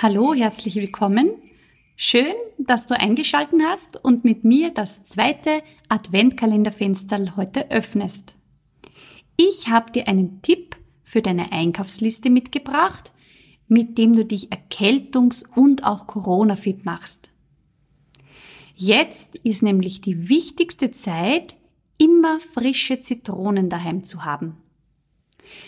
Hallo, herzlich willkommen. Schön, dass du eingeschalten hast und mit mir das zweite Adventkalenderfenster heute öffnest. Ich habe dir einen Tipp für deine Einkaufsliste mitgebracht, mit dem du dich erkältungs- und auch Corona-fit machst. Jetzt ist nämlich die wichtigste Zeit, immer frische Zitronen daheim zu haben.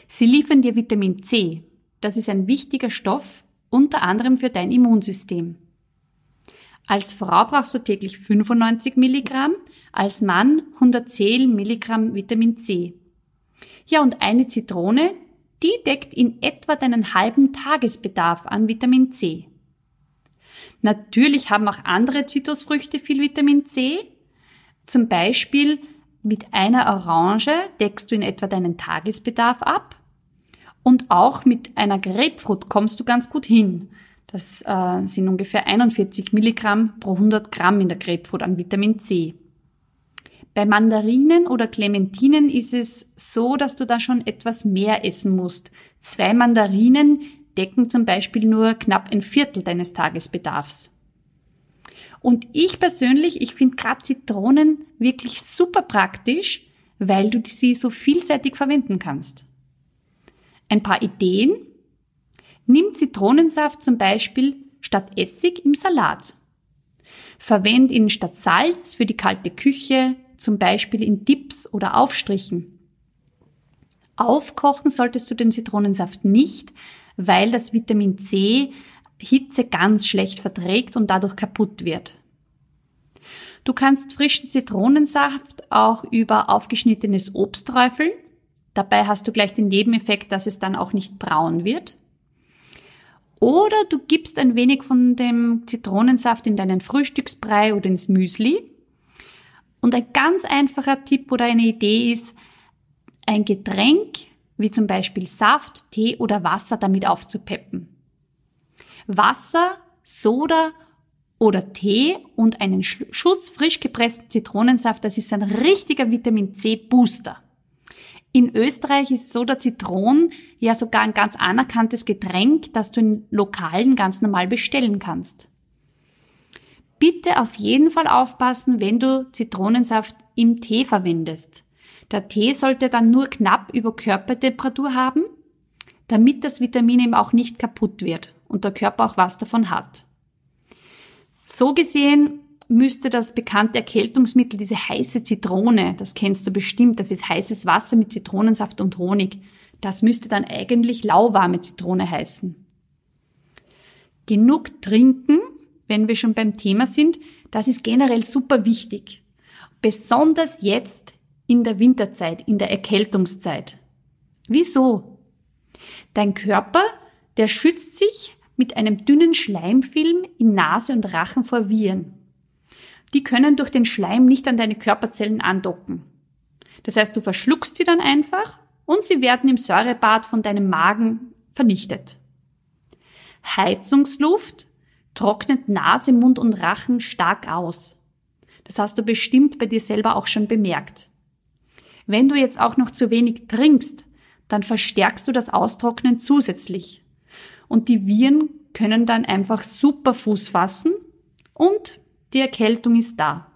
Sie liefern dir Vitamin C. Das ist ein wichtiger Stoff, unter anderem für dein Immunsystem. Als Frau brauchst du täglich 95 Milligramm, als Mann 110 Milligramm Vitamin C. Ja, und eine Zitrone, die deckt in etwa deinen halben Tagesbedarf an Vitamin C. Natürlich haben auch andere Zitrusfrüchte viel Vitamin C. Zum Beispiel mit einer Orange deckst du in etwa deinen Tagesbedarf ab. Und auch mit einer Grapefruit kommst du ganz gut hin. Das äh, sind ungefähr 41 Milligramm pro 100 Gramm in der Grapefruit an Vitamin C. Bei Mandarinen oder Clementinen ist es so, dass du da schon etwas mehr essen musst. Zwei Mandarinen decken zum Beispiel nur knapp ein Viertel deines Tagesbedarfs. Und ich persönlich, ich finde gerade Zitronen wirklich super praktisch, weil du sie so vielseitig verwenden kannst. Ein paar Ideen. Nimm Zitronensaft zum Beispiel statt Essig im Salat. Verwend ihn statt Salz für die kalte Küche, zum Beispiel in Dips oder Aufstrichen. Aufkochen solltest du den Zitronensaft nicht, weil das Vitamin C Hitze ganz schlecht verträgt und dadurch kaputt wird. Du kannst frischen Zitronensaft auch über aufgeschnittenes Obst träufeln Dabei hast du gleich den Nebeneffekt, dass es dann auch nicht braun wird. Oder du gibst ein wenig von dem Zitronensaft in deinen Frühstücksbrei oder ins Müsli. Und ein ganz einfacher Tipp oder eine Idee ist, ein Getränk wie zum Beispiel Saft, Tee oder Wasser damit aufzupeppen. Wasser, Soda oder Tee und einen Schuss frisch gepressten Zitronensaft, das ist ein richtiger Vitamin C Booster. In Österreich ist Soda Zitron ja sogar ein ganz anerkanntes Getränk, das du in Lokalen ganz normal bestellen kannst. Bitte auf jeden Fall aufpassen, wenn du Zitronensaft im Tee verwendest. Der Tee sollte dann nur knapp über Körpertemperatur haben, damit das Vitamin eben auch nicht kaputt wird und der Körper auch was davon hat. So gesehen müsste das bekannte Erkältungsmittel, diese heiße Zitrone, das kennst du bestimmt, das ist heißes Wasser mit Zitronensaft und Honig, das müsste dann eigentlich lauwarme Zitrone heißen. Genug trinken, wenn wir schon beim Thema sind, das ist generell super wichtig. Besonders jetzt in der Winterzeit, in der Erkältungszeit. Wieso? Dein Körper, der schützt sich mit einem dünnen Schleimfilm in Nase und Rachen vor Viren die können durch den Schleim nicht an deine Körperzellen andocken. Das heißt, du verschluckst sie dann einfach und sie werden im Säurebad von deinem Magen vernichtet. Heizungsluft trocknet Nase, Mund und Rachen stark aus. Das hast du bestimmt bei dir selber auch schon bemerkt. Wenn du jetzt auch noch zu wenig trinkst, dann verstärkst du das Austrocknen zusätzlich. Und die Viren können dann einfach super Fuß fassen und die Erkältung ist da.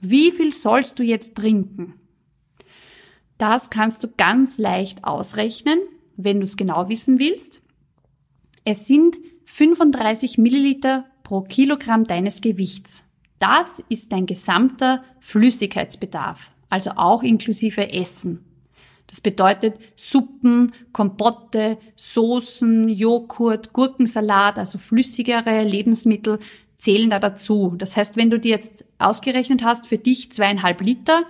Wie viel sollst du jetzt trinken? Das kannst du ganz leicht ausrechnen, wenn du es genau wissen willst. Es sind 35 Milliliter pro Kilogramm deines Gewichts. Das ist dein gesamter Flüssigkeitsbedarf, also auch inklusive Essen. Das bedeutet Suppen, Kompotte, Soßen, Joghurt, Gurkensalat, also flüssigere Lebensmittel zählen da dazu. Das heißt, wenn du dir jetzt ausgerechnet hast, für dich zweieinhalb Liter,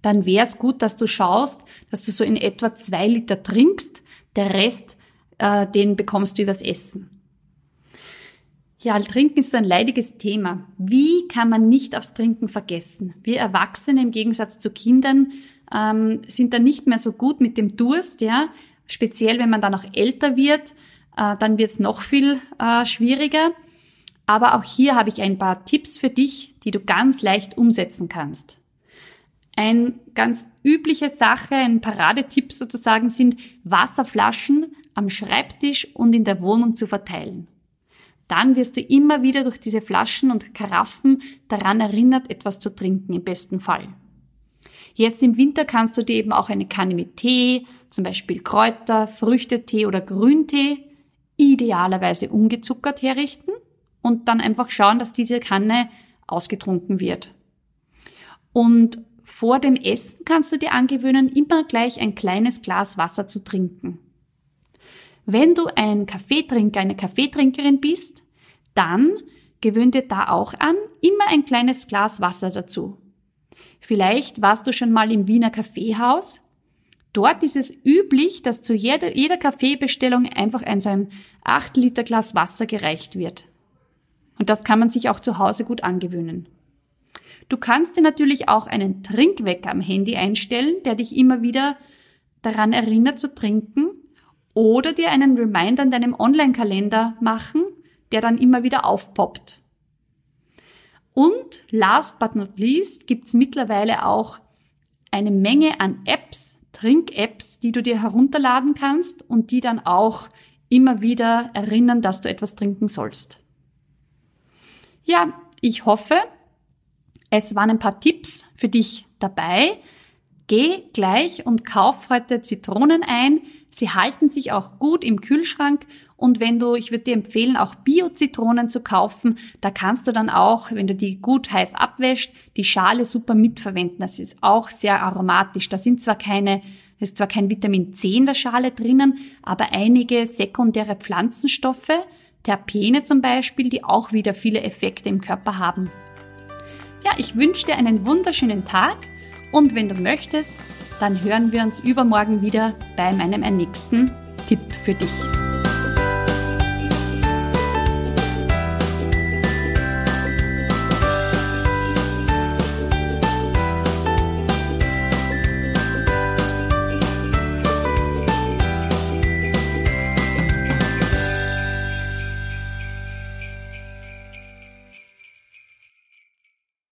dann wäre es gut, dass du schaust, dass du so in etwa zwei Liter trinkst. Der Rest, äh, den bekommst du übers Essen. Ja, Trinken ist so ein leidiges Thema. Wie kann man nicht aufs Trinken vergessen? Wir Erwachsene im Gegensatz zu Kindern ähm, sind da nicht mehr so gut mit dem Durst, ja. Speziell wenn man dann auch älter wird, äh, dann wird es noch viel äh, schwieriger. Aber auch hier habe ich ein paar Tipps für dich, die du ganz leicht umsetzen kannst. Ein ganz übliche Sache, ein Paradetipp sozusagen sind Wasserflaschen am Schreibtisch und in der Wohnung zu verteilen dann wirst du immer wieder durch diese Flaschen und Karaffen daran erinnert, etwas zu trinken, im besten Fall. Jetzt im Winter kannst du dir eben auch eine Kanne mit Tee, zum Beispiel Kräuter, Früchtetee oder Grüntee, idealerweise ungezuckert herrichten und dann einfach schauen, dass diese Kanne ausgetrunken wird. Und vor dem Essen kannst du dir angewöhnen, immer gleich ein kleines Glas Wasser zu trinken. Wenn du ein Kaffeetrinker, eine Kaffeetrinkerin bist, dann gewöhn dir da auch an, immer ein kleines Glas Wasser dazu. Vielleicht warst du schon mal im Wiener Kaffeehaus. Dort ist es üblich, dass zu jeder, jeder Kaffeebestellung einfach ein so ein 8 Liter Glas Wasser gereicht wird. Und das kann man sich auch zu Hause gut angewöhnen. Du kannst dir natürlich auch einen Trinkwecker am Handy einstellen, der dich immer wieder daran erinnert zu trinken oder dir einen Reminder in deinem Online-Kalender machen, der dann immer wieder aufpoppt. Und last but not least gibt's mittlerweile auch eine Menge an Apps, Trink-Apps, die du dir herunterladen kannst und die dann auch immer wieder erinnern, dass du etwas trinken sollst. Ja, ich hoffe, es waren ein paar Tipps für dich dabei. Geh gleich und kauf heute Zitronen ein. Sie halten sich auch gut im Kühlschrank und wenn du, ich würde dir empfehlen, auch Bio-Zitronen zu kaufen, da kannst du dann auch, wenn du die gut heiß abwäscht, die Schale super mitverwenden. Das ist auch sehr aromatisch. Da sind zwar keine, ist zwar kein Vitamin C in der Schale drinnen, aber einige sekundäre Pflanzenstoffe, Terpene zum Beispiel, die auch wieder viele Effekte im Körper haben. Ja, ich wünsche dir einen wunderschönen Tag und wenn du möchtest, dann hören wir uns übermorgen wieder bei meinem nächsten Tipp für dich.